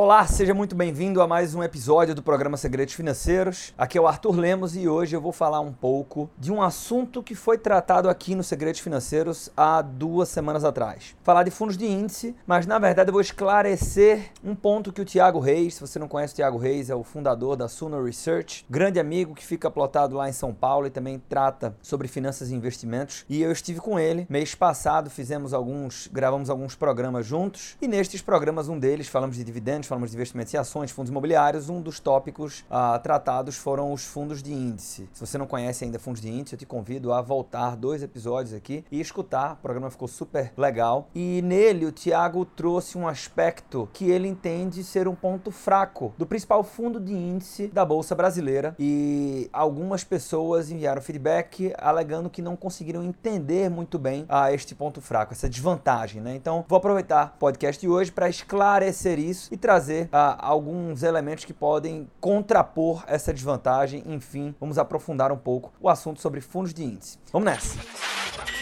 Olá, seja muito bem-vindo a mais um episódio do programa Segredos Financeiros. Aqui é o Arthur Lemos e hoje eu vou falar um pouco de um assunto que foi tratado aqui no Segredos Financeiros há duas semanas atrás. Falar de fundos de índice, mas na verdade eu vou esclarecer um ponto que o Tiago Reis, se você não conhece o Tiago Reis, é o fundador da Suno Research, grande amigo que fica plotado lá em São Paulo e também trata sobre finanças e investimentos. E eu estive com ele mês passado, fizemos alguns, gravamos alguns programas juntos e nestes programas um deles falamos de dividendos falamos de investimentos em ações, fundos imobiliários, um dos tópicos ah, tratados foram os fundos de índice. Se você não conhece ainda fundos de índice, eu te convido a voltar dois episódios aqui e escutar. O programa ficou super legal. E nele o Tiago trouxe um aspecto que ele entende ser um ponto fraco do principal fundo de índice da Bolsa Brasileira. E algumas pessoas enviaram feedback alegando que não conseguiram entender muito bem ah, este ponto fraco, essa desvantagem. Né? Então vou aproveitar o podcast de hoje para esclarecer isso e trazer trazer ah, alguns elementos que podem contrapor essa desvantagem. Enfim, vamos aprofundar um pouco o assunto sobre fundos de índice. Vamos nessa!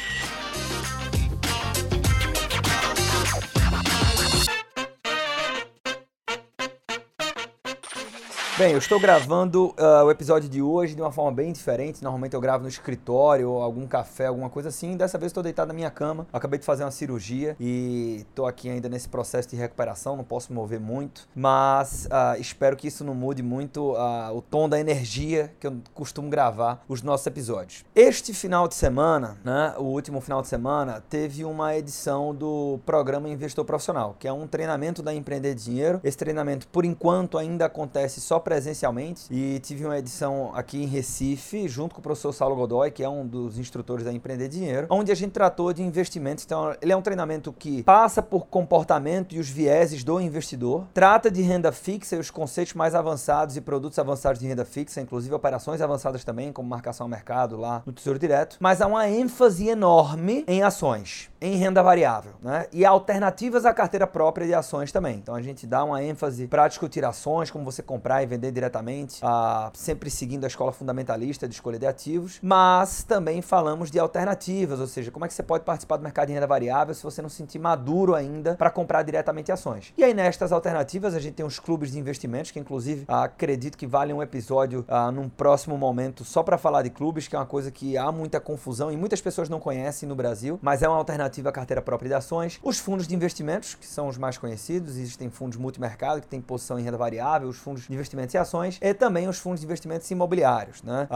Bem, eu estou gravando uh, o episódio de hoje de uma forma bem diferente. Normalmente eu gravo no escritório ou algum café, alguma coisa assim. Dessa vez estou deitado na minha cama. Acabei de fazer uma cirurgia e estou aqui ainda nesse processo de recuperação. Não posso me mover muito, mas uh, espero que isso não mude muito uh, o tom da energia que eu costumo gravar os nossos episódios. Este final de semana, né, o último final de semana, teve uma edição do programa Investor Profissional, que é um treinamento da Empreender Dinheiro. Esse treinamento, por enquanto, ainda acontece só presencialmente e tive uma edição aqui em Recife, junto com o professor Saulo Godoy, que é um dos instrutores da Empreender Dinheiro, onde a gente tratou de investimentos. Então, ele é um treinamento que passa por comportamento e os vieses do investidor, trata de renda fixa e os conceitos mais avançados e produtos avançados de renda fixa, inclusive operações avançadas também, como marcação ao mercado lá no Tesouro Direto, mas há uma ênfase enorme em ações, em renda variável, né? E alternativas à carteira própria de ações também. Então, a gente dá uma ênfase para discutir ações, como você comprar e vender diretamente, a, sempre seguindo a escola fundamentalista de escolha de ativos, mas também falamos de alternativas, ou seja, como é que você pode participar do mercado de renda variável se você não se sentir maduro ainda para comprar diretamente ações. E aí nestas alternativas a gente tem os clubes de investimentos, que inclusive acredito que vale um episódio ah, num próximo momento só para falar de clubes, que é uma coisa que há muita confusão e muitas pessoas não conhecem no Brasil, mas é uma alternativa à carteira própria de ações. Os fundos de investimentos, que são os mais conhecidos, existem fundos multimercado que têm posição em renda variável, os fundos de investimentos em ações e também os fundos de investimentos imobiliários. Né?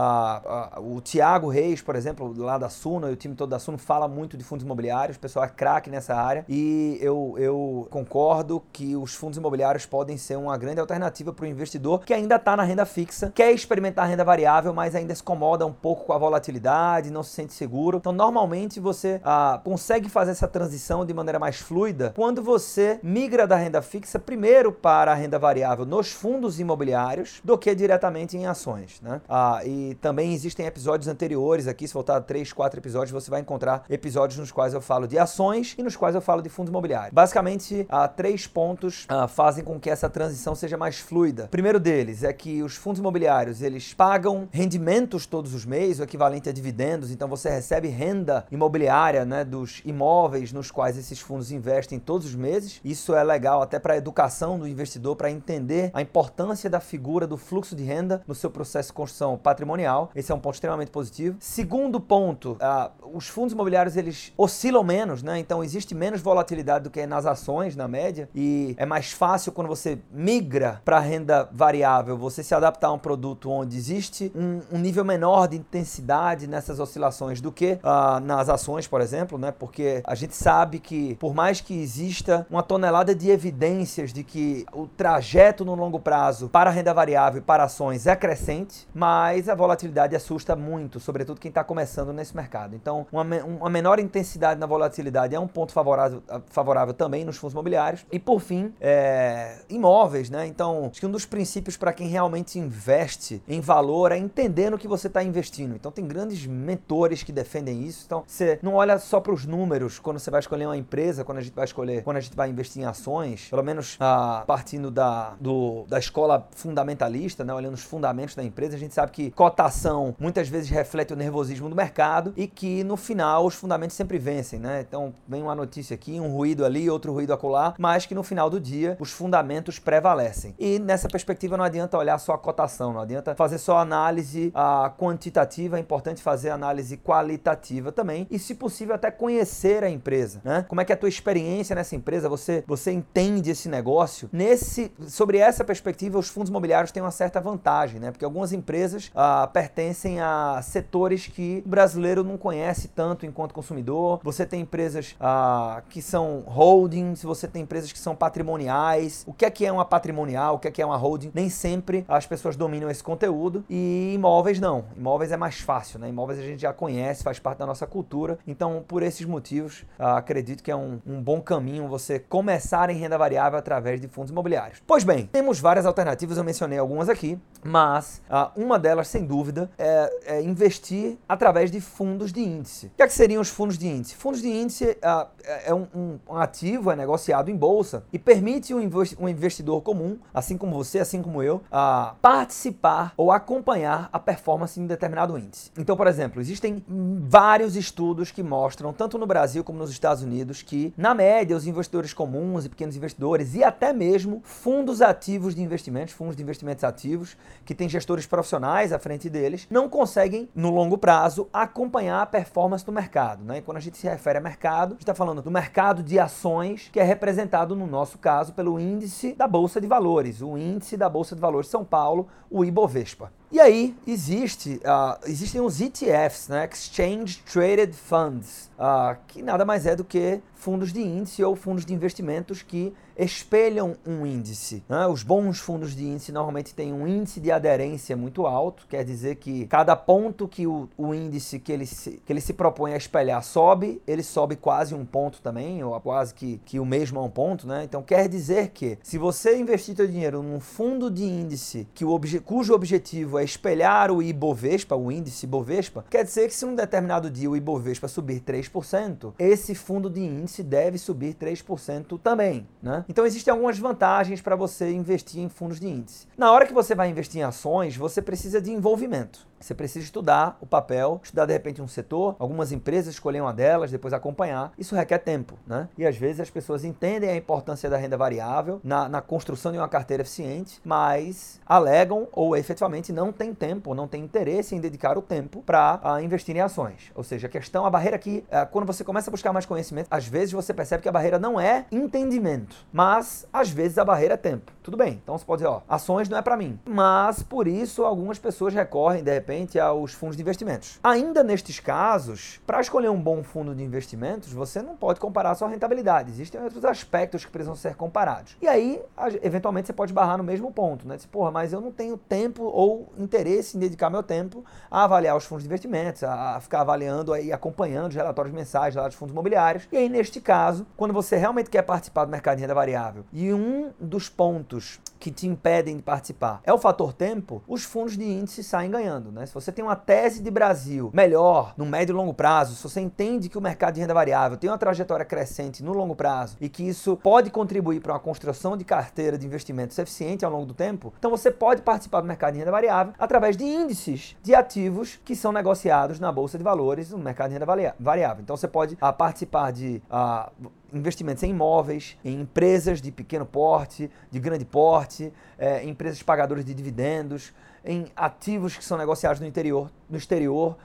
O Tiago Reis, por exemplo, lá da Suno, e o time todo da Suno fala muito de fundos imobiliários, o pessoal é craque nessa área e eu, eu concordo que os fundos imobiliários podem ser uma grande alternativa para o investidor que ainda está na renda fixa, quer experimentar renda variável, mas ainda se incomoda um pouco com a volatilidade, não se sente seguro. Então, normalmente você ah, consegue fazer essa transição de maneira mais fluida quando você migra da renda fixa primeiro para a renda variável nos fundos imobiliários do que diretamente em ações. Né? Ah, e também existem episódios anteriores aqui, se voltar três, quatro episódios, você vai encontrar episódios nos quais eu falo de ações e nos quais eu falo de fundos imobiliários. Basicamente, há três pontos ah, fazem com que essa transição seja mais fluida. O primeiro deles é que os fundos imobiliários eles pagam rendimentos todos os meses, o equivalente a dividendos, então você recebe renda imobiliária né, dos imóveis nos quais esses fundos investem todos os meses. Isso é legal até para a educação do investidor, para entender a importância da figura do fluxo de renda no seu processo de construção patrimonial. Esse é um ponto extremamente positivo. Segundo ponto, uh, os fundos imobiliários eles oscilam menos, né? Então existe menos volatilidade do que nas ações, na média, e é mais fácil quando você migra para renda variável, você se adaptar a um produto onde existe um, um nível menor de intensidade nessas oscilações do que uh, nas ações, por exemplo, né? Porque a gente sabe que por mais que exista uma tonelada de evidências de que o trajeto no longo prazo para a renda variável para ações é crescente, mas a volatilidade assusta muito, sobretudo quem está começando nesse mercado. Então, uma, uma, menor intensidade na volatilidade é um ponto favorável, favorável também nos fundos imobiliários. E por fim, é, imóveis, né? Então, acho que um dos princípios para quem realmente investe em valor é entender no que você está investindo. Então, tem grandes mentores que defendem isso. Então, você não olha só para os números quando você vai escolher uma empresa, quando a gente vai escolher, quando a gente vai investir em ações, pelo menos ah, partindo da, do, da escola fundamentalista, né, olhando os fundamentos da empresa, a gente sabe que cotação muitas vezes reflete o nervosismo do mercado e que no final os fundamentos sempre vencem, né? Então vem uma notícia aqui, um ruído ali, outro ruído acolá, mas que no final do dia os fundamentos prevalecem. E nessa perspectiva não adianta olhar só a cotação, não adianta fazer só análise a, quantitativa, é importante fazer análise qualitativa também e se possível até conhecer a empresa, né? Como é que é a tua experiência nessa empresa? Você você entende esse negócio? Nesse sobre essa perspectiva, os fundos imobiliários têm uma certa vantagem, né? Porque algumas empresas ah, pertencem a setores que o brasileiro não conhece tanto enquanto consumidor. Você tem empresas ah, que são holdings, você tem empresas que são patrimoniais. O que é que é uma patrimonial? O que é que é uma holding? Nem sempre as pessoas dominam esse conteúdo e imóveis não. Imóveis é mais fácil, né? Imóveis a gente já conhece, faz parte da nossa cultura. Então, por esses motivos, ah, acredito que é um, um bom caminho você começar em renda variável através de fundos imobiliários. Pois bem, temos várias alternativas, eu mencionei algumas aqui, mas uh, uma delas, sem dúvida, é, é, investir através de fundos de índice. O que, é que seriam os fundos de índice? Fundos de índice uh, é um, um, um, ativo, é negociado em bolsa e permite um, investidor comum, assim como você, assim como eu, uh, participar ou acompanhar a performance de um determinado índice. Então, por exemplo, existem vários estudos que mostram, tanto no Brasil como nos Estados Unidos, que, na média, os investidores comuns e pequenos investidores e até mesmo fundos ativos de investimentos, fundos de investimentos ativos, que têm gestores profissionais à frente deles, não conseguem, no longo prazo, acompanhar a performance do mercado. Né? E quando a gente se refere a mercado, a gente está falando do mercado de ações, que é representado, no nosso caso, pelo índice da Bolsa de Valores, o índice da Bolsa de Valores de São Paulo, o Ibovespa. E aí existe, uh, existem os ETFs, né? Exchange Traded Funds, uh, que nada mais é do que fundos de índice ou fundos de investimentos que espelham um índice. Né? Os bons fundos de índice normalmente têm um índice de aderência muito alto, quer dizer que cada ponto que o, o índice que ele, se, que ele se propõe a espelhar sobe, ele sobe quase um ponto também, ou quase que, que o mesmo a um ponto. Né? Então quer dizer que se você investir seu dinheiro num fundo de índice que o obje, cujo objetivo é espelhar o Ibovespa, o índice Ibovespa, quer dizer que se um determinado dia o Ibovespa subir 3%, esse fundo de índice deve subir 3% também. Né? Então existem algumas vantagens para você investir em fundos de índice. Na hora que você vai investir em ações, você precisa de envolvimento. Você precisa estudar o papel, estudar de repente um setor, algumas empresas escolher uma delas, depois acompanhar. Isso requer tempo, né? E às vezes as pessoas entendem a importância da renda variável na, na construção de uma carteira eficiente, mas alegam ou efetivamente não têm tempo, não têm interesse em dedicar o tempo para investir em ações. Ou seja, a questão, a barreira aqui, uh, quando você começa a buscar mais conhecimento, às vezes você percebe que a barreira não é entendimento, mas às vezes a barreira é tempo. Tudo bem, então você pode dizer, ó, ações não é para mim. Mas por isso algumas pessoas recorrem de repente aos fundos de investimentos. Ainda nestes casos, para escolher um bom fundo de investimentos, você não pode comparar só a rentabilidade. Existem outros aspectos que precisam ser comparados. E aí, eventualmente, você pode barrar no mesmo ponto, né? Diz, porra, mas eu não tenho tempo ou interesse em dedicar meu tempo a avaliar os fundos de investimentos, a ficar avaliando e acompanhando os relatórios mensais lá dos fundos imobiliários. E aí, neste caso, quando você realmente quer participar do mercado de renda variável e um dos pontos que te impedem de participar é o fator tempo, os fundos de índice saem ganhando? Né? Se você tem uma tese de Brasil melhor no médio e longo prazo, se você entende que o mercado de renda variável tem uma trajetória crescente no longo prazo e que isso pode contribuir para uma construção de carteira de investimentos eficiente ao longo do tempo, então você pode participar do mercado de renda variável através de índices de ativos que são negociados na bolsa de valores no mercado de renda variável. Então você pode ah, participar de ah, investimentos em imóveis, em empresas de pequeno porte, de grande porte, é, empresas pagadoras de dividendos, em ativos que são negociados no interior, no exterior,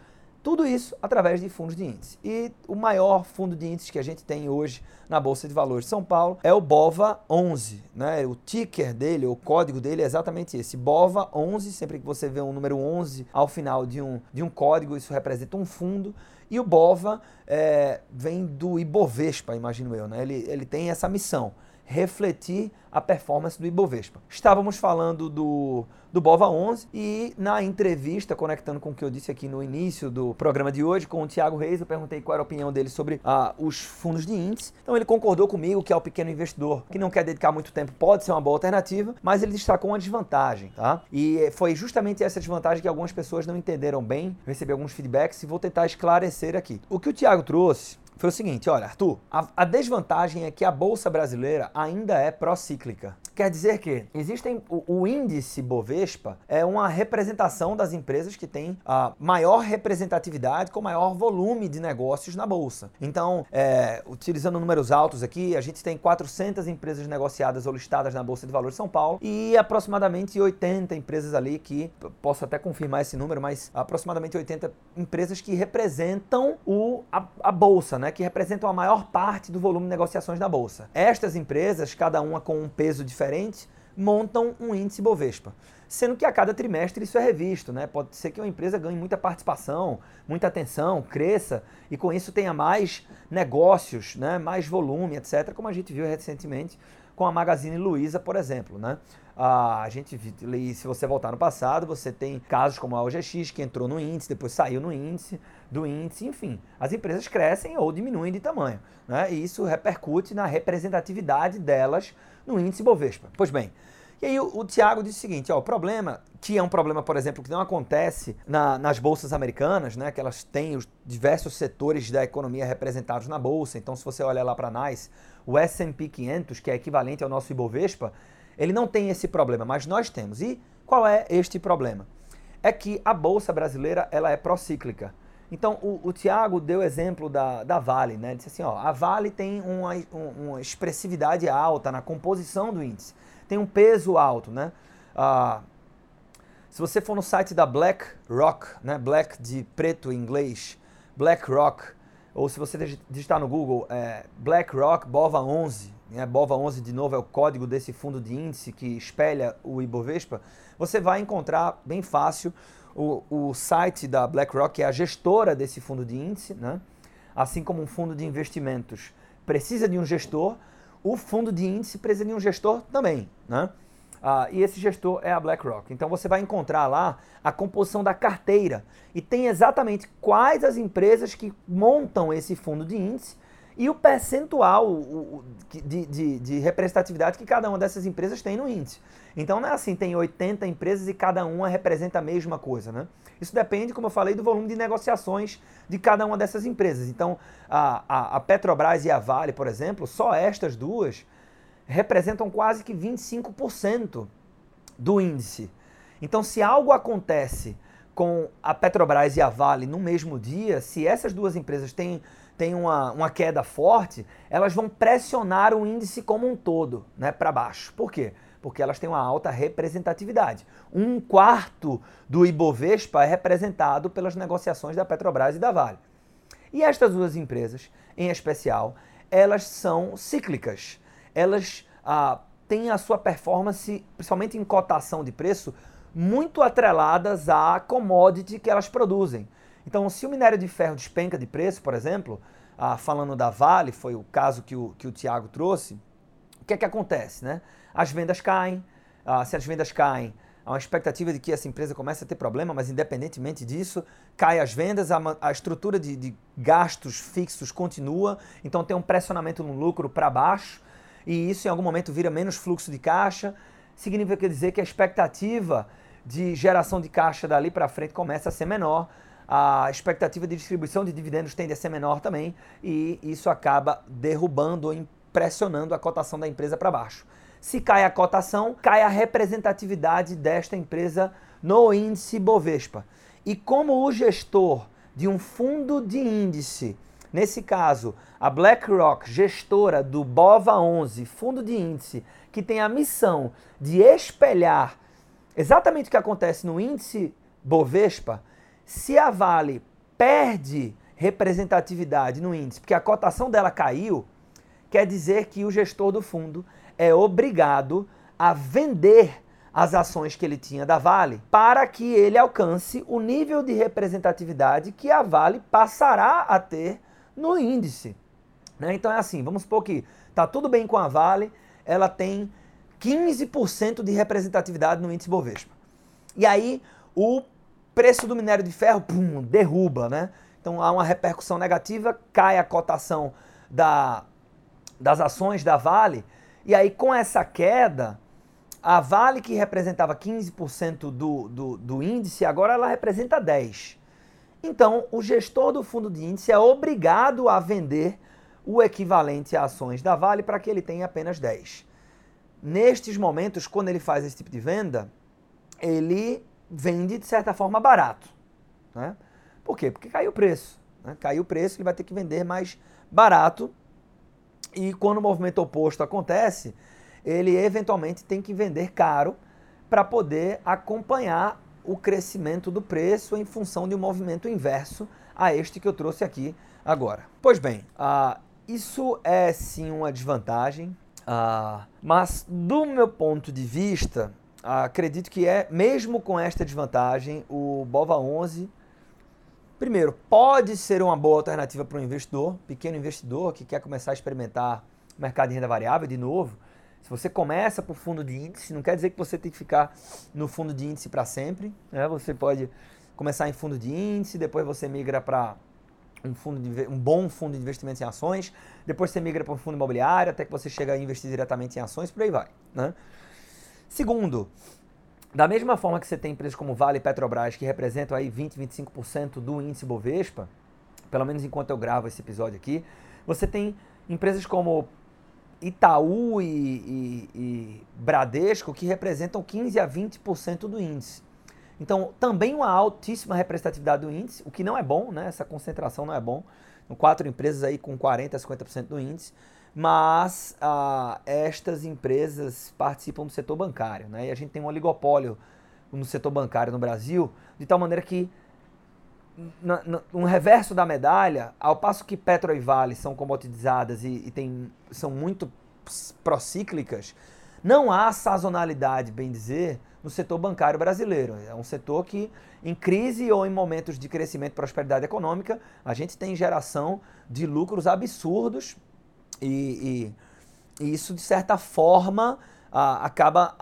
tudo isso através de fundos de índice. E o maior fundo de índice que a gente tem hoje na Bolsa de Valores de São Paulo é o BOVA 11. Né? O ticker dele, o código dele é exatamente esse, BOVA 11. Sempre que você vê um número 11 ao final de um, de um código, isso representa um fundo. E o BOVA é, vem do Ibovespa, imagino eu. Né? Ele, ele tem essa missão refletir a performance do Ibovespa. Estávamos falando do, do Bova 11 e na entrevista, conectando com o que eu disse aqui no início do programa de hoje, com o Tiago Reis, eu perguntei qual era a opinião dele sobre ah, os fundos de índice. Então ele concordou comigo que é o pequeno investidor que não quer dedicar muito tempo pode ser uma boa alternativa, mas ele destacou uma desvantagem, tá? E foi justamente essa desvantagem que algumas pessoas não entenderam bem. Recebi alguns feedbacks e vou tentar esclarecer aqui. O que o Tiago trouxe foi o seguinte, olha, Arthur, a, a, desvantagem é que a bolsa brasileira ainda é procíclica. Quer dizer que existem o, o, índice Bovespa é uma representação das empresas que têm a maior representatividade com maior volume de negócios na bolsa. Então, é, utilizando números altos aqui, a gente tem 400 empresas negociadas ou listadas na bolsa de valores de São Paulo e aproximadamente 80 empresas ali que posso até confirmar esse número, mas aproximadamente 80 empresas que representam o, a, a bolsa, né? Que representam a maior parte do volume de negociações da bolsa. Estas empresas, cada uma com um peso diferente, montam um índice Bovespa. Sendo que a cada trimestre isso é revisto, né? Pode ser que uma empresa ganhe muita participação, muita atenção, cresça e com isso tenha mais negócios, né? mais volume, etc., como a gente viu recentemente com a Magazine Luiza, por exemplo, né? Ah, a gente, se você voltar no passado, você tem casos como a OGX, que entrou no índice, depois saiu no índice, do índice, enfim. As empresas crescem ou diminuem de tamanho, né? E isso repercute na representatividade delas no índice Bovespa. Pois bem, e aí o, o Tiago disse o seguinte, ó, o problema, que é um problema, por exemplo, que não acontece na, nas bolsas americanas, né, que elas têm os diversos setores da economia representados na bolsa. Então, se você olhar lá para nós, o S&P 500, que é equivalente ao nosso Ibovespa, ele não tem esse problema, mas nós temos. E qual é este problema? É que a bolsa brasileira ela é procíclica. Então, o, o Tiago deu exemplo da, da Vale, né? Disse assim, ó, a Vale tem uma, uma expressividade alta na composição do índice, tem um peso alto, né? Ah, se você for no site da BlackRock, né? Black de preto em inglês, BlackRock, ou se você digitar no Google é, BlackRock BOVA 11, né? BOVA 11 de novo é o código desse fundo de índice que espelha o Ibovespa, você vai encontrar bem fácil o, o site da BlackRock, que é a gestora desse fundo de índice, né? assim como um fundo de investimentos precisa de um gestor, o fundo de índice precisa de um gestor também. Né? Ah, e esse gestor é a BlackRock. Então você vai encontrar lá a composição da carteira e tem exatamente quais as empresas que montam esse fundo de índice e o percentual de, de, de, representatividade que cada uma dessas empresas tem no índice. Então não é assim, tem 80 empresas e cada uma representa a mesma coisa. Né? Isso depende, como eu falei, do volume de negociações de cada uma dessas empresas. Então a, a Petrobras e a Vale, por exemplo, só estas duas representam quase que 25% do índice. Então, se algo acontece com a Petrobras e a Vale no mesmo dia, se essas duas empresas têm, têm uma, uma queda forte, elas vão pressionar o índice como um todo né, para baixo. Por quê? Porque elas têm uma alta representatividade. Um quarto do Ibovespa é representado pelas negociações da Petrobras e da Vale. E estas duas empresas, em especial, elas são cíclicas elas ah, têm a sua performance, principalmente em cotação de preço, muito atreladas à commodity que elas produzem. Então, se o minério de ferro despenca de preço, por exemplo, ah, falando da Vale, foi o caso que o, que o Tiago trouxe, o que é que acontece? Né? As vendas caem, ah, se as vendas caem, há uma expectativa de que essa empresa comece a ter problema, mas independentemente disso, cai as vendas, a, a estrutura de, de gastos fixos continua, então tem um pressionamento no lucro para baixo, e isso em algum momento vira menos fluxo de caixa, significa dizer que a expectativa de geração de caixa dali para frente começa a ser menor, a expectativa de distribuição de dividendos tende a ser menor também, e isso acaba derrubando ou impressionando a cotação da empresa para baixo. Se cai a cotação, cai a representatividade desta empresa no índice Bovespa. E como o gestor de um fundo de índice Nesse caso, a BlackRock, gestora do BOVA11, fundo de índice, que tem a missão de espelhar exatamente o que acontece no índice Bovespa, se a Vale perde representatividade no índice, porque a cotação dela caiu, quer dizer que o gestor do fundo é obrigado a vender as ações que ele tinha da Vale para que ele alcance o nível de representatividade que a Vale passará a ter no índice. Né? Então é assim, vamos supor que está tudo bem com a Vale, ela tem 15% de representatividade no índice Bovespa. E aí o preço do minério de ferro pum, derruba, né? Então há uma repercussão negativa, cai a cotação da, das ações da Vale, e aí com essa queda, a Vale que representava 15% do, do, do índice, agora ela representa 10%. Então, o gestor do fundo de índice é obrigado a vender o equivalente a ações da Vale para que ele tenha apenas 10. nestes momentos, quando ele faz esse tipo de venda, ele vende de certa forma barato. Né? Por quê? Porque caiu o preço. Né? Caiu o preço, ele vai ter que vender mais barato. E quando o movimento oposto acontece, ele eventualmente tem que vender caro para poder acompanhar o crescimento do preço em função de um movimento inverso a este que eu trouxe aqui agora. Pois bem, uh, isso é sim uma desvantagem, uh, mas do meu ponto de vista, uh, acredito que é, mesmo com esta desvantagem, o BOVA 11, primeiro, pode ser uma boa alternativa para um investidor, pequeno investidor que quer começar a experimentar mercado de renda variável de novo. Se você começa por fundo de índice, não quer dizer que você tem que ficar no fundo de índice para sempre. Né? Você pode começar em fundo de índice, depois você migra para um, fundo um bom fundo de investimentos em ações, depois você migra para um fundo imobiliário, até que você chega a investir diretamente em ações, por aí vai. Né? Segundo, da mesma forma que você tem empresas como Vale e Petrobras, que representam aí 20, 25% do índice Bovespa, pelo menos enquanto eu gravo esse episódio aqui, você tem empresas como Itaú e, e, e, Bradesco, que representam 15 a 20% do índice. Então, também uma altíssima representatividade do índice, o que não é bom, né? essa concentração não é bom. Quatro empresas aí com 40% a 50% do índice, mas ah, estas empresas participam do setor bancário. Né? E a gente tem um oligopólio no setor bancário no Brasil, de tal maneira que no, reverso da medalha, ao passo que Petro e Vale são commoditizadas e, e tem, são muito procíclicas, não há sazonalidade, bem dizer, no setor bancário brasileiro. É um setor que, em crise ou em momentos de crescimento e prosperidade econômica, a gente tem geração de lucros absurdos e, e, e isso, de certa forma, a, acaba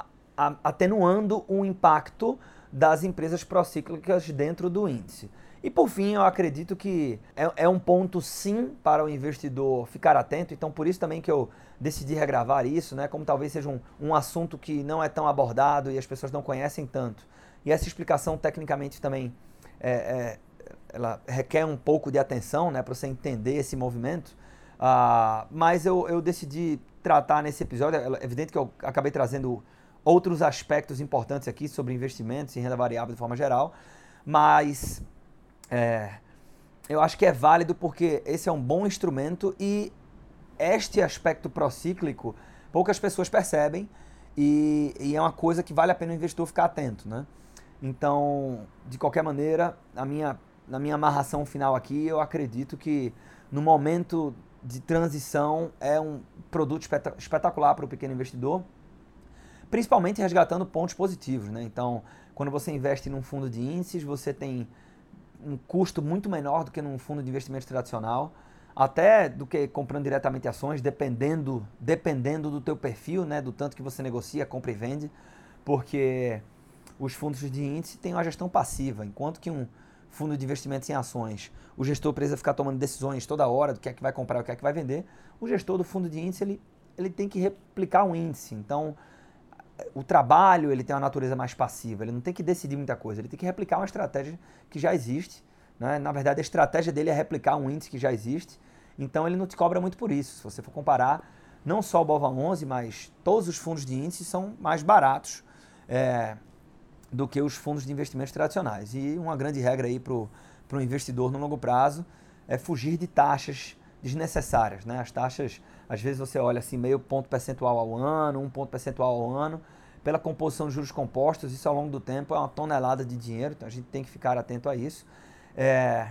atenuando o impacto das empresas procíclicas dentro do índice. E por fim, eu acredito que é, é, um ponto sim para o investidor ficar atento, então por isso também que eu decidi regravar isso, né? Como talvez seja um, um assunto que não é tão abordado e as pessoas não conhecem tanto. E essa explicação tecnicamente também é, é, ela requer um pouco de atenção, né? Para você entender esse movimento. Uh, mas eu, eu decidi tratar nesse episódio, é evidente que eu acabei trazendo outros aspectos importantes aqui sobre investimentos e renda variável de forma geral, mas é, eu acho que é válido porque esse é um bom instrumento e este aspecto procíclico poucas pessoas percebem e, e, é uma coisa que vale a pena o investidor ficar atento, né? Então, de qualquer maneira, na minha, na minha amarração final aqui, eu acredito que no momento de transição é um produto espetacular para o pequeno investidor, principalmente resgatando pontos positivos, né? Então, quando você investe num fundo de índices, você tem um custo muito menor do que num fundo de investimento tradicional, até do que comprando diretamente ações, dependendo, dependendo do teu perfil, né, do tanto que você negocia, compra e vende, porque os fundos de índice têm uma gestão passiva, enquanto que um fundo de investimentos em ações, o gestor precisa ficar tomando decisões toda hora do que é que vai comprar o que é que vai vender, o gestor do fundo de índice ele, ele tem que replicar um índice. Então, o trabalho ele tem uma natureza mais passiva, ele não tem que decidir muita coisa, ele tem que replicar uma estratégia que já existe. Né? Na verdade, a estratégia dele é replicar um índice que já existe, então ele não te cobra muito por isso. Se você for comparar, não só o BOVA 11, mas todos os fundos de índice são mais baratos é, do que os fundos de investimentos tradicionais. E uma grande regra aí para o investidor no longo prazo é fugir de taxas desnecessárias. Né? As taxas às vezes você olha assim meio ponto percentual ao ano, um ponto percentual ao ano, pela composição de juros compostos, isso ao longo do tempo é uma tonelada de dinheiro, então a gente tem que ficar atento a isso. É...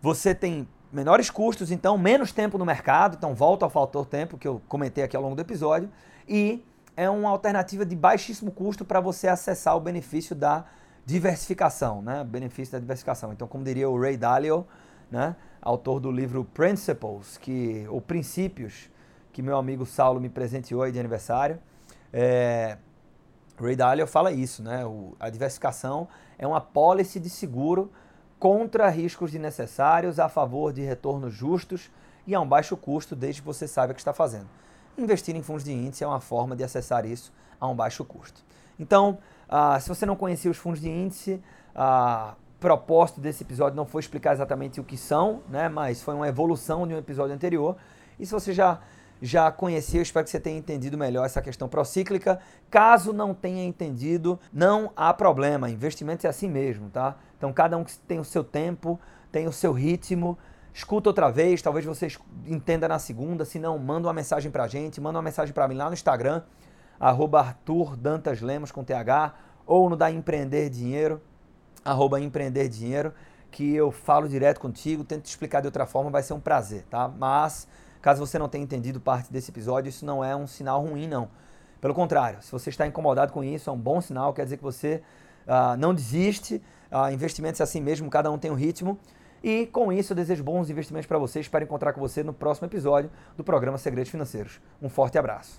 Você tem menores custos, então menos tempo no mercado, então volta ao fator tempo que eu comentei aqui ao longo do episódio, e é uma alternativa de baixíssimo custo para você acessar o benefício da diversificação, né? Benefício da diversificação. Então, como diria o Ray Dalio, né? autor do livro Principles, que, ou Princípios, que meu amigo Saulo me presenteou aí de aniversário. É, Ray Dalio fala isso, né? O, a diversificação é uma pólice de seguro contra riscos desnecessários, a favor de retornos justos e a um baixo custo, desde que você saiba o que está fazendo. Investir em fundos de índice é uma forma de acessar isso a um baixo custo. Então, ah, se você não conhecia os fundos de índice, ah, propósito desse episódio não foi explicar exatamente o que são, né, mas foi uma evolução de um episódio anterior. E se você já já conheceu, espero que você tenha entendido melhor essa questão procíclica. Caso não tenha entendido, não há problema. Investimentos é assim mesmo, tá? Então cada um tem o seu tempo, tem o seu ritmo. Escuta outra vez, talvez você entenda na segunda, se não, manda uma mensagem pra gente, manda uma mensagem para mim lá no Instagram, arroba Arthur Dantas Lemos com TH, ou no da Empreender Dinheiro, arroba Empreender Dinheiro, que eu falo direto contigo, tento te explicar de outra forma, vai ser um prazer, tá? Mas Caso você não tenha entendido parte desse episódio, isso não é um sinal ruim, não. Pelo contrário, se você está incomodado com isso, é um bom sinal, quer dizer que você uh, não desiste, uh, investimentos é assim mesmo, cada um tem um ritmo. E com isso eu desejo bons investimentos para você. Espero encontrar com você no próximo episódio do programa Segredos Financeiros. Um forte abraço.